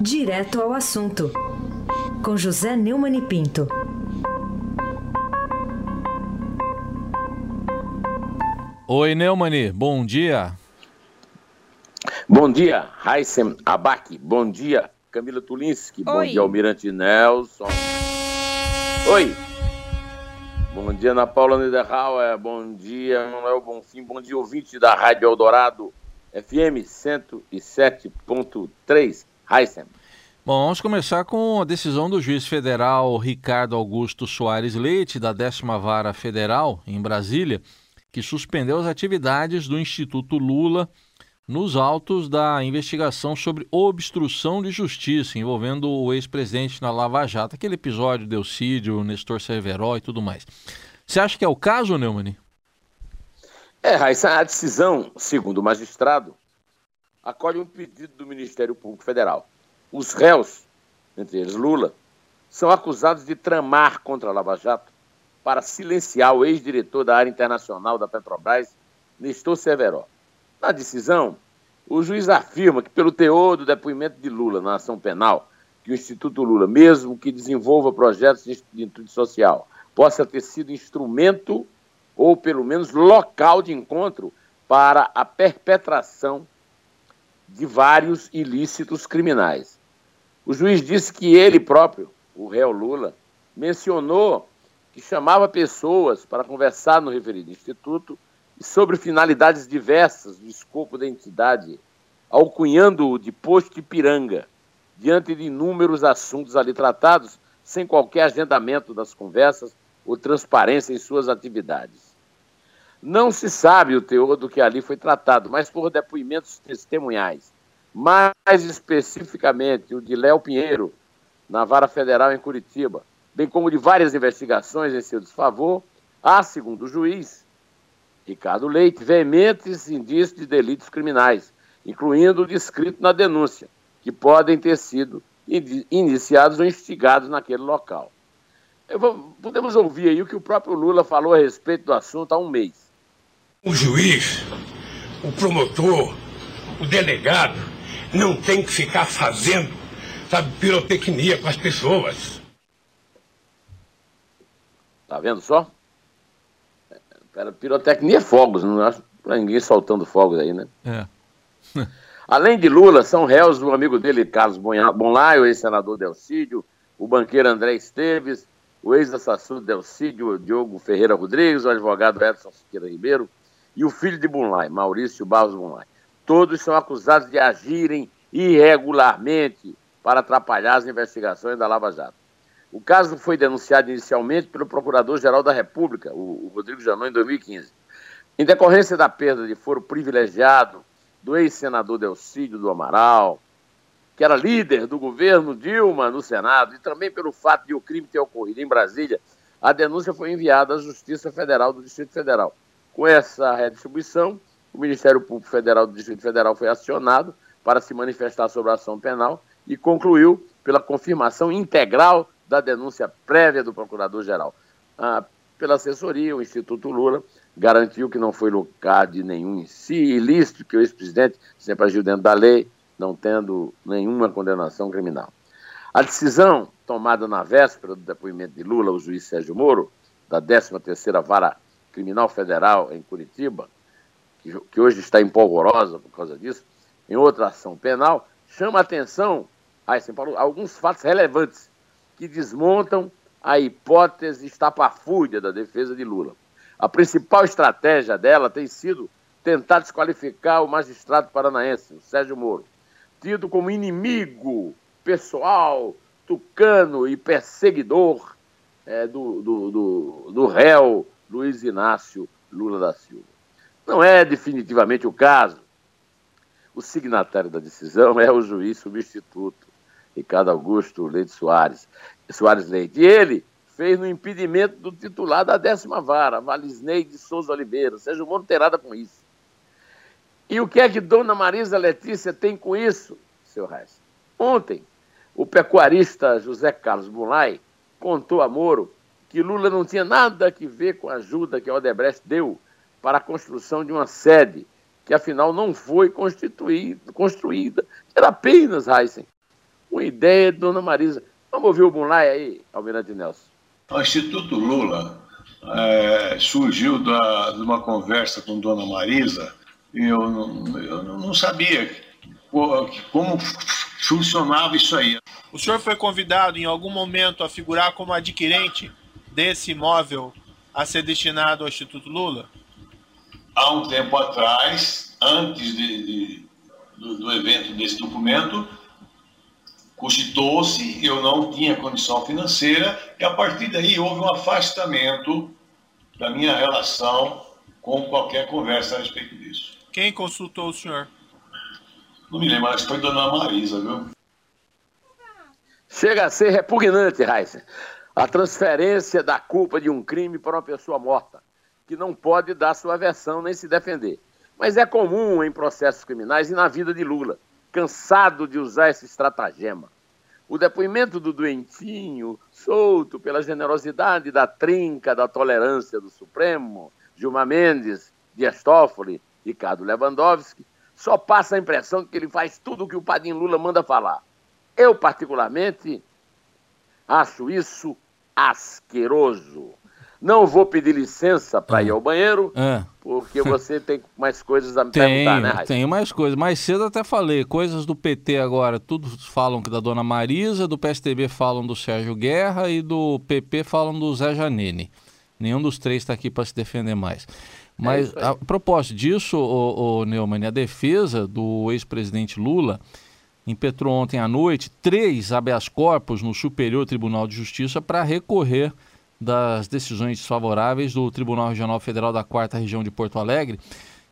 Direto ao assunto, com José Neumann e Pinto. Oi, Neumani, bom dia. Bom dia, Raíssem Abac. Bom dia, Camila Tulinski. Bom dia, Almirante Nelson. Oi. Bom dia, Ana Paula Niederhauer. Bom dia, Manuel Bonfim. Bom dia, ouvinte da Rádio Eldorado, FM 107.3. Raíssem. Bom, vamos começar com a decisão do juiz federal Ricardo Augusto Soares Leite, da 10ª Vara Federal, em Brasília, que suspendeu as atividades do Instituto Lula nos autos da investigação sobre obstrução de justiça envolvendo o ex-presidente na Lava Jato, aquele episódio de Elcídio, Nestor Cerveró e tudo mais. Você acha que é o caso, Neumann? É, Raíssa, a decisão, segundo o magistrado, acolhe um pedido do Ministério Público Federal. Os réus, entre eles Lula, são acusados de tramar contra a Lava Jato para silenciar o ex-diretor da área internacional da Petrobras, Nestor Cerveró. Na decisão, o juiz afirma que, pelo teor do depoimento de Lula na ação penal, que o Instituto Lula, mesmo que desenvolva projetos de instituto social, possa ter sido instrumento ou, pelo menos, local de encontro para a perpetração de vários ilícitos criminais. O juiz disse que ele próprio, o réu Lula, mencionou que chamava pessoas para conversar no referido instituto sobre finalidades diversas do escopo da entidade, alcunhando-o de posto Ipiranga, diante de inúmeros assuntos ali tratados, sem qualquer agendamento das conversas ou transparência em suas atividades. Não se sabe o teor do que ali foi tratado, mas por depoimentos testemunhais, mais especificamente o de Léo Pinheiro, na Vara Federal em Curitiba, bem como de várias investigações em seu desfavor, há, segundo o juiz, Ricardo Leite, veementes indícios de delitos criminais, incluindo o descrito na denúncia, que podem ter sido iniciados ou instigados naquele local. Vou, podemos ouvir aí o que o próprio Lula falou a respeito do assunto há um mês. O juiz, o promotor, o delegado não tem que ficar fazendo, sabe, pirotecnia com as pessoas. Tá vendo só? Era pirotecnia é fogos, não acho pra ninguém soltando fogos aí, né? É. Além de Lula, são réus o amigo dele, Carlos Bonlai, o ex-senador Delcídio, o banqueiro André Esteves, o ex-assessor Delcídio, Diogo Ferreira Rodrigues, o advogado Edson Siqueira Ribeiro e o filho de Bonlai, Maurício Barros Bonlai. Todos são acusados de agirem irregularmente para atrapalhar as investigações da Lava Jato. O caso foi denunciado inicialmente pelo Procurador-Geral da República, o Rodrigo Janot, em 2015. Em decorrência da perda de foro privilegiado do ex-senador Delcídio do Amaral, que era líder do governo Dilma no Senado, e também pelo fato de o crime ter ocorrido em Brasília, a denúncia foi enviada à Justiça Federal do Distrito Federal. Com essa redistribuição, o Ministério Público Federal do Distrito Federal foi acionado para se manifestar sobre a ação penal e concluiu pela confirmação integral da denúncia prévia do Procurador-Geral. Ah, pela assessoria, o Instituto Lula garantiu que não foi lugar de nenhum em si ilícito, que o ex-presidente sempre agiu dentro da lei, não tendo nenhuma condenação criminal. A decisão tomada na véspera do depoimento de Lula, o juiz Sérgio Moro, da 13ª Vara Criminal Federal em Curitiba, que, que hoje está empolvorosa por causa disso, em outra ação penal, chama a atenção a alguns fatos relevantes que desmontam a hipótese estapafúrdia da defesa de Lula. A principal estratégia dela tem sido tentar desqualificar o magistrado paranaense, o Sérgio Moro, tido como inimigo pessoal, tucano e perseguidor é, do, do, do, do réu Luiz Inácio Lula da Silva. Não é definitivamente o caso. O signatário da decisão é o juiz substituto, Ricardo Augusto Leite Soares, Soares Leite. E ele fez no impedimento do titular da décima vara, Valisney de Souza Oliveira. Sérgio Moro tem com isso. E o que é que Dona Marisa Letícia tem com isso, seu Reis? Ontem, o pecuarista José Carlos Bulay contou a Moro que Lula não tinha nada a ver com a ajuda que a Odebrecht deu para a construção de uma sede que afinal não foi construída. Era apenas, Heisen, uma ideia de Dona Marisa. Vamos ouvir o Bunlai aí, Almirante Nelson. O Instituto Lula é, surgiu da, de uma conversa com Dona Marisa e eu não, eu não sabia como funcionava isso aí. O senhor foi convidado em algum momento a figurar como adquirente desse imóvel a ser destinado ao Instituto Lula? Há um tempo atrás, antes de, de, do, do evento desse documento, cogitou-se, eu não tinha condição financeira, e a partir daí houve um afastamento da minha relação com qualquer conversa a respeito disso. Quem consultou o senhor? Não me lembro, mas foi Dona Marisa, viu? Chega a ser repugnante, Heisen, a transferência da culpa de um crime para uma pessoa morta, que não pode dar sua versão nem se defender. Mas é comum em processos criminais e na vida de Lula, cansado de usar esse estratagema. O depoimento do doentinho, solto pela generosidade da trinca da tolerância do Supremo, Gilmar Mendes, Dias Toffoli, Ricardo Lewandowski, só passa a impressão de que ele faz tudo o que o Padrinho Lula manda falar. Eu, particularmente, acho isso asqueroso. Não vou pedir licença para ir ao banheiro, é. porque você tem mais coisas a me tenho, perguntar, né, Raíssa? Tenho mais coisas. Mais cedo até falei, coisas do PT agora, tudo falam que da Dona Marisa, do PSTB falam do Sérgio Guerra e do PP falam do Zé Janine. Nenhum dos três está aqui para se defender mais. Mas, é a propósito disso, o, o Neumann, a defesa do ex-presidente Lula impetrou ontem à noite três habeas corpus no Superior Tribunal de Justiça para recorrer das decisões desfavoráveis do Tribunal Regional Federal da Quarta Região de Porto Alegre.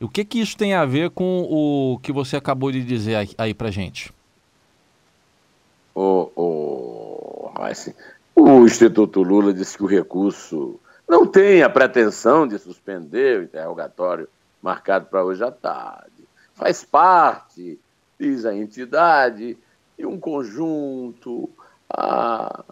O que, que isso tem a ver com o que você acabou de dizer aí, para gente? O, o, o Instituto Lula disse que o recurso não tem a pretensão de suspender o interrogatório marcado para hoje à tarde. Faz parte, diz a entidade, de um conjunto ah,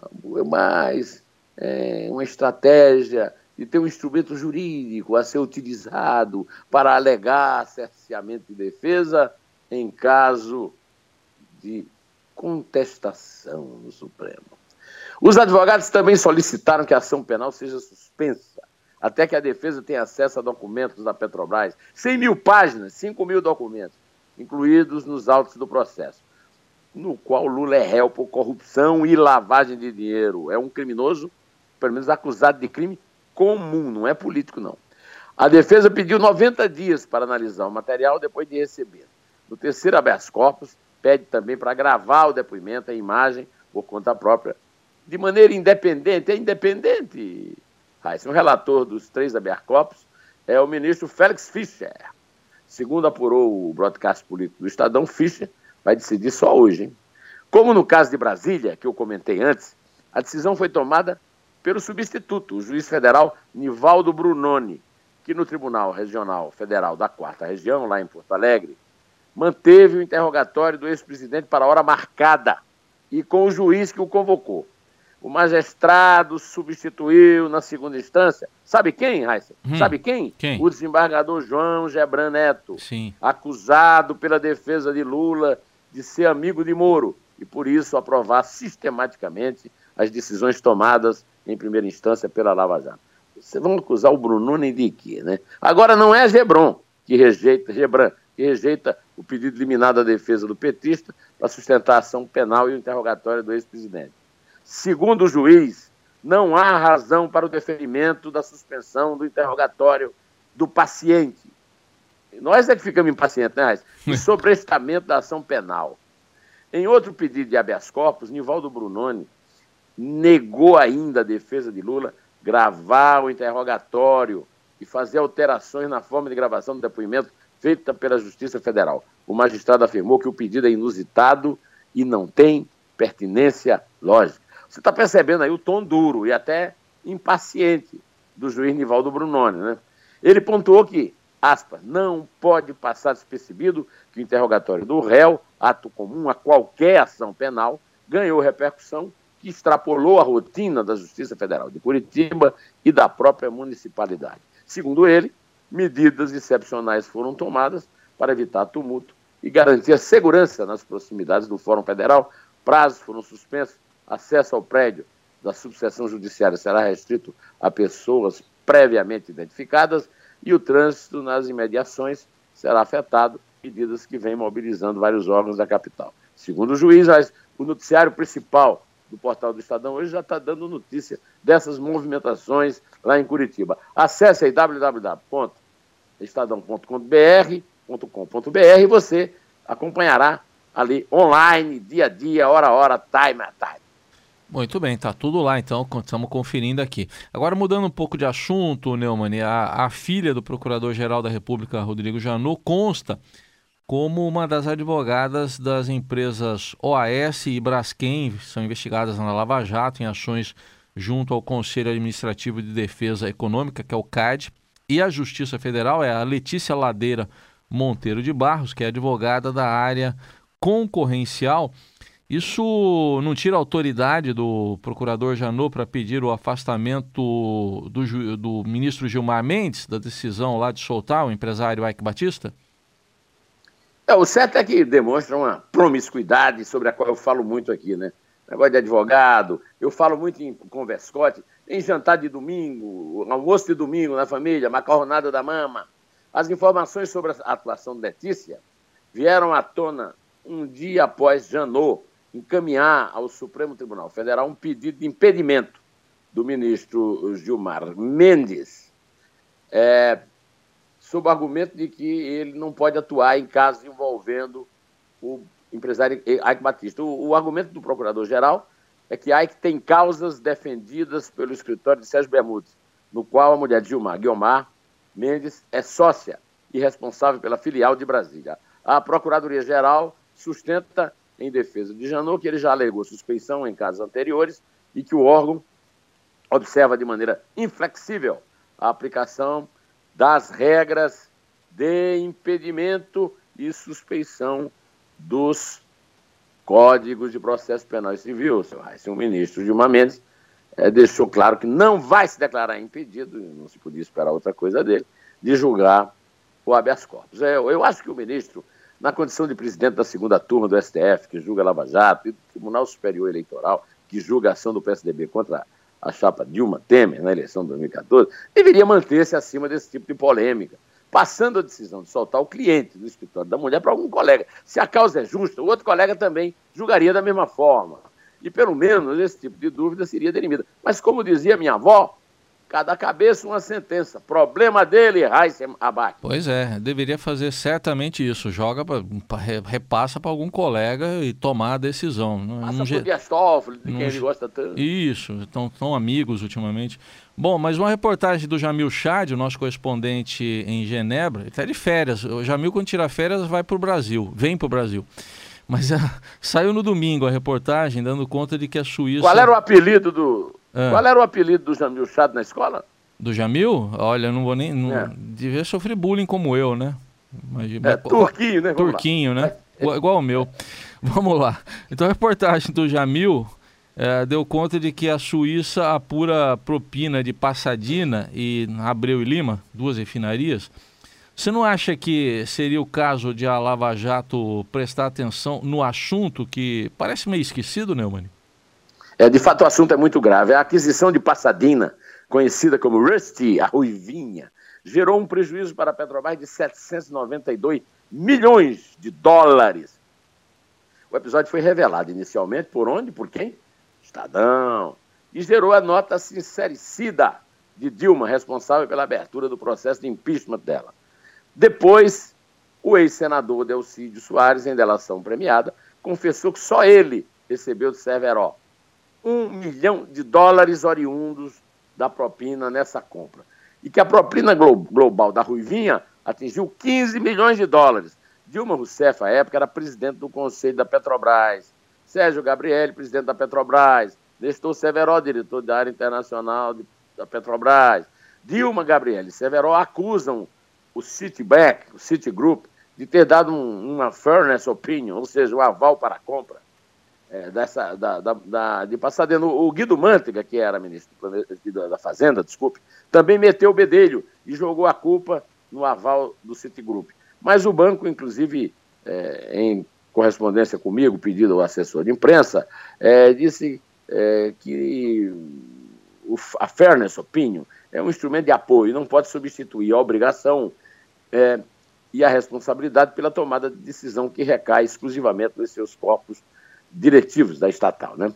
mais é, uma estratégia de ter um instrumento jurídico a ser utilizado para alegar cerceamento de defesa em caso de contestação no Supremo. Os advogados também solicitaram que a ação penal seja suspensa, até que a defesa tenha acesso a documentos da Petrobras. 100 mil páginas, 5 mil documentos, incluídos nos autos do processo, no qual Lula é réu por corrupção e lavagem de dinheiro. É um criminoso, pelo menos acusado de crime comum, não é político, não. A defesa pediu 90 dias para analisar o material depois de receber. No terceiro habeas corpus, pede também para gravar o depoimento em imagem por conta própria de maneira independente, é independente, Raíssa. O relator dos três habeas é o ministro Félix Fischer. Segundo apurou o broadcast político do Estadão, Fischer vai decidir só hoje. Hein? Como no caso de Brasília, que eu comentei antes, a decisão foi tomada pelo substituto, o juiz federal Nivaldo Brunoni, que no Tribunal Regional Federal da Quarta Região, lá em Porto Alegre, manteve o interrogatório do ex-presidente para a hora marcada e com o juiz que o convocou. O magistrado substituiu na segunda instância. Sabe quem, Raíssa? Hum, Sabe quem? quem? O desembargador João Gebran Neto, Sim. acusado pela defesa de Lula de ser amigo de Moro e, por isso, aprovar sistematicamente as decisões tomadas em primeira instância pela Lava Jato. Vocês vão acusar o Brunoni de quê, né? Agora, não é Gebron que rejeita, Gebran, que rejeita o pedido liminar da defesa do petista para sustentar a ação penal e o interrogatório do ex-presidente. Segundo o juiz, não há razão para o deferimento da suspensão do interrogatório do paciente. Nós é que ficamos impacientes, né, Raiz? E sobrestamento da ação penal. Em outro pedido de habeas corpus, Nivaldo Brunoni negou ainda a defesa de Lula gravar o interrogatório e fazer alterações na forma de gravação do depoimento feita pela Justiça Federal. O magistrado afirmou que o pedido é inusitado e não tem pertinência lógica. Você está percebendo aí o tom duro e até impaciente do juiz Nivaldo Brunoni, né? Ele pontuou que, aspas, não pode passar despercebido que o interrogatório do réu, ato comum a qualquer ação penal, ganhou repercussão que extrapolou a rotina da Justiça Federal de Curitiba e da própria municipalidade. Segundo ele, medidas excepcionais foram tomadas para evitar tumulto e garantir a segurança nas proximidades do Fórum Federal. Prazos foram suspensos, acesso ao prédio da subseção judiciária será restrito a pessoas previamente identificadas e o trânsito nas imediações será afetado, medidas que vêm mobilizando vários órgãos da capital. Segundo o juiz, o noticiário principal do portal do Estadão hoje já está dando notícia dessas movimentações lá em Curitiba. Acesse aí www.estadão.com.br e você acompanhará ali online, dia a dia, hora a hora, time a time. Muito bem, tá tudo lá então, estamos conferindo aqui. Agora mudando um pouco de assunto, Neumann, a, a filha do Procurador-Geral da República, Rodrigo Janot, consta como uma das advogadas das empresas OAS e Braskem, são investigadas na Lava Jato em ações junto ao Conselho Administrativo de Defesa Econômica, que é o CAD, e a Justiça Federal é a Letícia Ladeira Monteiro de Barros, que é advogada da área concorrencial. Isso não tira autoridade do procurador Janot para pedir o afastamento do, do, ministro Gilmar Mendes da decisão lá de soltar o empresário Ike Batista? É, o certo é que demonstra uma promiscuidade sobre a qual eu falo muito aqui, né? Negócio de advogado, eu falo muito em converscote, em jantar de domingo, almoço de domingo na família, macarronada da mama. As informações sobre a atuação de Letícia vieram à tona um dia após Janot encaminhar ao Supremo Tribunal Federal um pedido de impedimento do ministro Gilmar Mendes, é, sob o argumento de que ele não pode atuar em casos envolvendo o empresário Ike Batista. O, o argumento do procurador-geral é que Ike tem causas defendidas pelo escritório de Sérgio Bermudes, no qual a mulher de Gilmar, Guiomar Mendes, é sócia e responsável pela filial de Brasília. A Procuradoria-Geral sustenta em defesa de Janot, que ele já alegou suspeição em casos anteriores e que o órgão observa de maneira inflexível a aplicação das regras de impedimento e suspeição dos códigos de processo penal e civil. O ministro Gilmar Mendes é, deixou claro que não vai se declarar impedido, não se podia esperar outra coisa dele, de julgar o habeas corpus. É, eu acho que o ministro na condição de presidente da segunda turma do STF, que julga Lava Jato, e do Tribunal Superior Eleitoral, que julga a ação do PSDB contra a chapa Dilma Temer na eleição de 2014, deveria manter-se acima desse tipo de polêmica, passando a decisão de soltar o cliente do escritório da mulher para algum colega. Se a causa é justa, o outro colega também julgaria da mesma forma. E pelo menos esse tipo de dúvida seria derimida. Mas como dizia minha avó, Cada cabeça uma sentença. Problema dele, Raíssa Abac. Pois é, deveria fazer certamente isso. Joga, pra, repassa para algum colega e tomar a decisão. Passa não, por Dias Toffoli, de quem ele gosta tanto. Isso, estão tão amigos ultimamente. Bom, mas uma reportagem do Jamil Chad, o nosso correspondente em Genebra, ele está de férias. O Jamil, quando tira férias, vai para o Brasil, vem para o Brasil. Mas saiu no domingo a reportagem dando conta de que a Suíça. Qual era o apelido do, ah. Qual era o apelido do Jamil Chad na escola? Do Jamil? Olha, não vou nem. Não, é. Devia sofrer bullying como eu, né? Mas, é, turquinho, né? Vamos turquinho, lá. né? É. Igual o meu. Vamos lá. Então a reportagem do Jamil é, deu conta de que a Suíça apura propina de Passadina e Abreu e Lima, duas refinarias. Você não acha que seria o caso de a Lava Jato prestar atenção no assunto que parece meio esquecido, Neumann? É, de fato, o assunto é muito grave. A aquisição de Passadina, conhecida como Rusty, a Ruivinha, gerou um prejuízo para a Petrobras de 792 milhões de dólares. O episódio foi revelado inicialmente por onde? Por quem? Estadão. E gerou a nota sincericida de Dilma, responsável pela abertura do processo de impeachment dela. Depois, o ex-senador Delcídio Soares, em delação premiada, confessou que só ele recebeu de Severo um milhão de dólares oriundos da propina nessa compra. E que a propina global da Ruivinha atingiu 15 milhões de dólares. Dilma Rousseff, à época, era presidente do Conselho da Petrobras. Sérgio Gabriel, presidente da Petrobras. Nestor Severo, diretor da área internacional da Petrobras. Dilma Gabriel e Severo acusam o Citibank, o Citigroup, de ter dado um, uma fairness opinion, ou seja, um aval para a compra é, dessa, da, da, da, de Passadena. O Guido Mantega, que era ministro da Fazenda, desculpe, também meteu o bedelho e jogou a culpa no aval do Citigroup. Mas o banco, inclusive, é, em correspondência comigo, pedido ao assessor de imprensa, é, disse é, que o, a fairness opinion é um instrumento de apoio, não pode substituir a obrigação é, e a responsabilidade pela tomada de decisão que recai exclusivamente nos seus corpos diretivos da estatal. Né?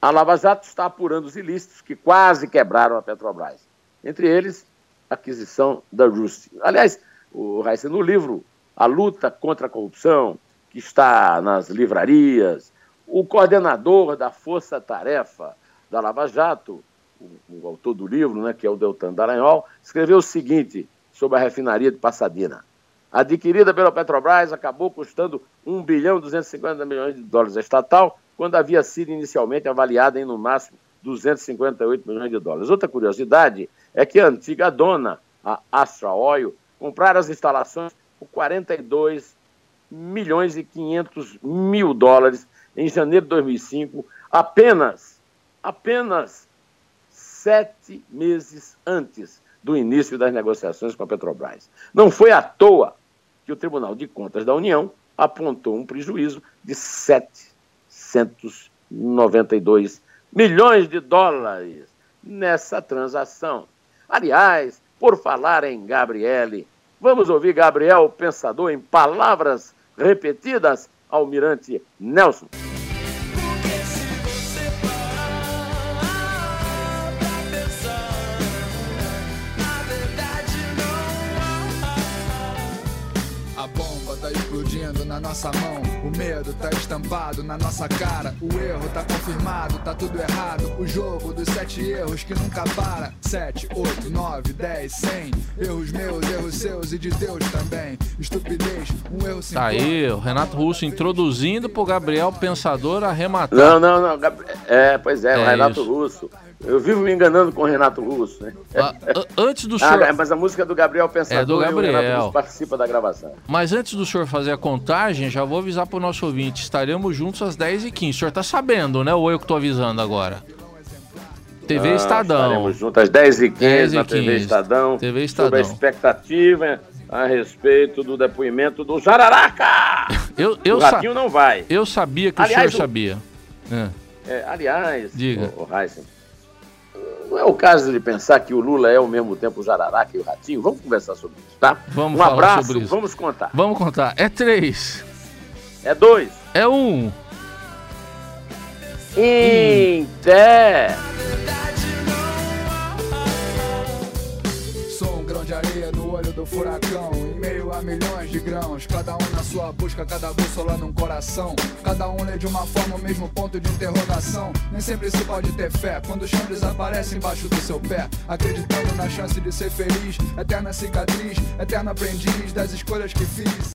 A Lava Jato está apurando os ilícitos que quase quebraram a Petrobras, entre eles a aquisição da Rússia. Aliás, o Raíssa, no livro A Luta contra a Corrupção, que está nas livrarias, o coordenador da Força Tarefa da Lava Jato, o, o autor do livro, né, que é o Deltan Dallagnol, escreveu o seguinte sobre a refinaria de Passadina. Adquirida pela Petrobras, acabou custando 1 bilhão e 250 milhões de dólares estatal, quando havia sido inicialmente avaliada em no máximo 258 milhões de dólares. Outra curiosidade é que a antiga dona, a Astra Oil, comprara as instalações por 42 milhões e 500 mil dólares em janeiro de 2005, apenas, apenas sete meses antes do início das negociações com a Petrobras. Não foi à toa que o Tribunal de Contas da União apontou um prejuízo de 792 milhões de dólares nessa transação. Aliás, por falar em Gabriele, vamos ouvir Gabriel Pensador em palavras repetidas, Almirante Nelson. good. Na nossa mão. O medo tá estampado na nossa cara. O erro tá confirmado, tá tudo errado. O jogo dos sete erros que nunca para. Sete, oito, nove, dez, cem. Erros meus, erros seus e de Deus também. Estupidez, um erro sem. Tá aí, o Renato Russo introduzindo pro Gabriel Pensador arrematar. Não, não, não. É, pois é, é o Renato isso. Russo eu vivo me enganando com o Renato Russo, né? Ah, antes do ah, senhor. Ah, mas a música do Gabriel Pensador é do Gabriel. o Renato Russo participa da gravação. Mas antes do senhor fazer a contagem, já vou avisar para o nosso ouvinte: estaremos juntos às 10h15. O senhor está sabendo, né? Ou eu que estou avisando agora? TV ah, Estadão. Estaremos juntos às 10h15 10 na TV Estadão. TV Estadão. Sobre a expectativa a respeito do depoimento do Jararaca! Eu, eu o Ratinho não vai. Eu sabia que aliás, o senhor sabia. É. É, aliás, Diga. O, o Heisen, não é o caso de pensar que o Lula é ao mesmo tempo o Jararaca e o Ratinho? Vamos conversar sobre isso, tá? Vamos um abraço, vamos contar. Vamos contar. É três. É dois. É um. Inter. Do furacão meio a milhões de grãos. Cada um na sua busca, cada bússola num coração. Cada um lê de uma forma o mesmo ponto de interrogação. Nem sempre se pode ter fé quando o chão desaparece embaixo do seu pé. Acreditando na chance de ser feliz, eterna cicatriz, eterno aprendiz das escolhas que fiz.